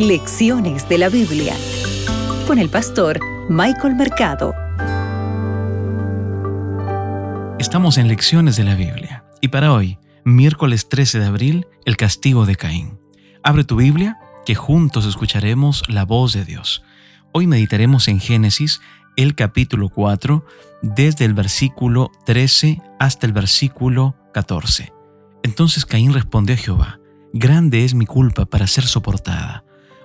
Lecciones de la Biblia con el pastor Michael Mercado. Estamos en Lecciones de la Biblia y para hoy, miércoles 13 de abril, el castigo de Caín. Abre tu Biblia, que juntos escucharemos la voz de Dios. Hoy meditaremos en Génesis, el capítulo 4, desde el versículo 13 hasta el versículo 14. Entonces Caín respondió a Jehová, Grande es mi culpa para ser soportada.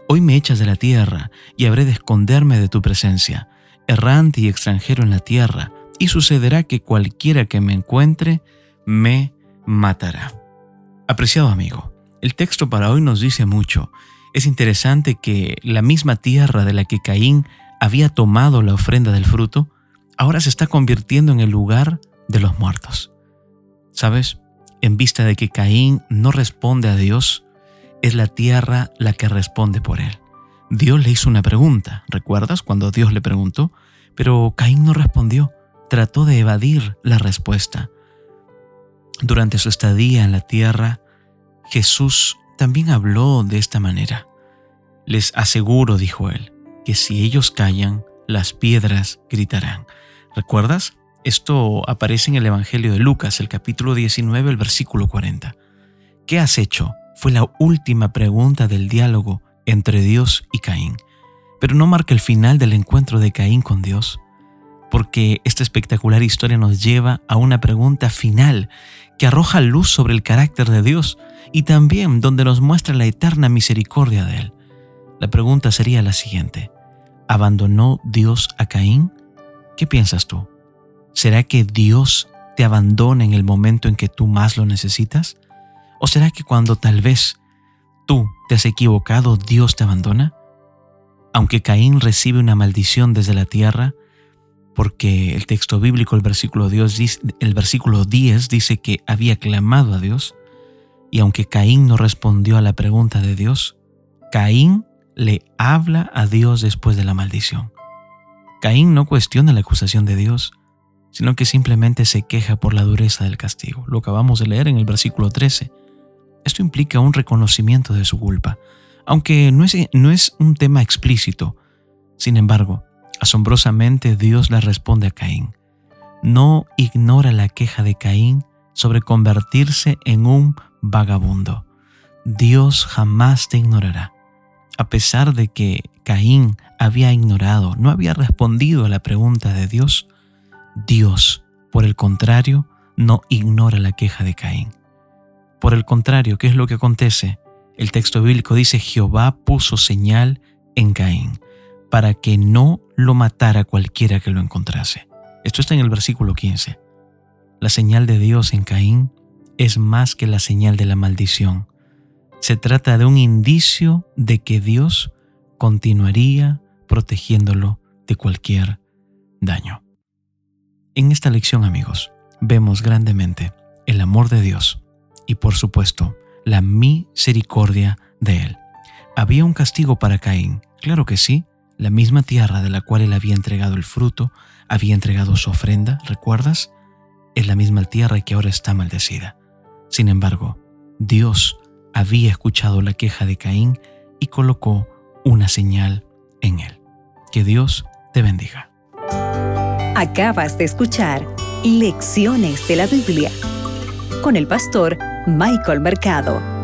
Hoy me echas de la tierra y habré de esconderme de tu presencia, errante y extranjero en la tierra, y sucederá que cualquiera que me encuentre me matará. Apreciado amigo, el texto para hoy nos dice mucho. Es interesante que la misma tierra de la que Caín había tomado la ofrenda del fruto, ahora se está convirtiendo en el lugar de los muertos. ¿Sabes? En vista de que Caín no responde a Dios, es la tierra la que responde por él. Dios le hizo una pregunta, ¿recuerdas cuando Dios le preguntó? Pero Caín no respondió, trató de evadir la respuesta. Durante su estadía en la tierra, Jesús también habló de esta manera. Les aseguro, dijo él, que si ellos callan, las piedras gritarán. ¿Recuerdas? Esto aparece en el Evangelio de Lucas, el capítulo 19, el versículo 40. ¿Qué has hecho? Fue la última pregunta del diálogo entre Dios y Caín, pero no marca el final del encuentro de Caín con Dios, porque esta espectacular historia nos lleva a una pregunta final que arroja luz sobre el carácter de Dios y también donde nos muestra la eterna misericordia de Él. La pregunta sería la siguiente, ¿abandonó Dios a Caín? ¿Qué piensas tú? ¿Será que Dios te abandona en el momento en que tú más lo necesitas? ¿O será que cuando tal vez tú te has equivocado, Dios te abandona? Aunque Caín recibe una maldición desde la tierra, porque el texto bíblico, el versículo, Dios, el versículo 10 dice que había clamado a Dios, y aunque Caín no respondió a la pregunta de Dios, Caín le habla a Dios después de la maldición. Caín no cuestiona la acusación de Dios, sino que simplemente se queja por la dureza del castigo. Lo acabamos de leer en el versículo 13. Esto implica un reconocimiento de su culpa, aunque no es, no es un tema explícito. Sin embargo, asombrosamente Dios le responde a Caín. No ignora la queja de Caín sobre convertirse en un vagabundo. Dios jamás te ignorará. A pesar de que Caín había ignorado, no había respondido a la pregunta de Dios, Dios, por el contrario, no ignora la queja de Caín. Por el contrario, ¿qué es lo que acontece? El texto bíblico dice, Jehová puso señal en Caín para que no lo matara cualquiera que lo encontrase. Esto está en el versículo 15. La señal de Dios en Caín es más que la señal de la maldición. Se trata de un indicio de que Dios continuaría protegiéndolo de cualquier daño. En esta lección, amigos, vemos grandemente el amor de Dios y por supuesto la misericordia de él. ¿Había un castigo para Caín? Claro que sí, la misma tierra de la cual él había entregado el fruto, había entregado su ofrenda, ¿recuerdas? Es la misma tierra que ahora está maldecida. Sin embargo, Dios había escuchado la queja de Caín y colocó una señal en él. Que Dios te bendiga. Acabas de escuchar Lecciones de la Biblia con el pastor Michael Mercado.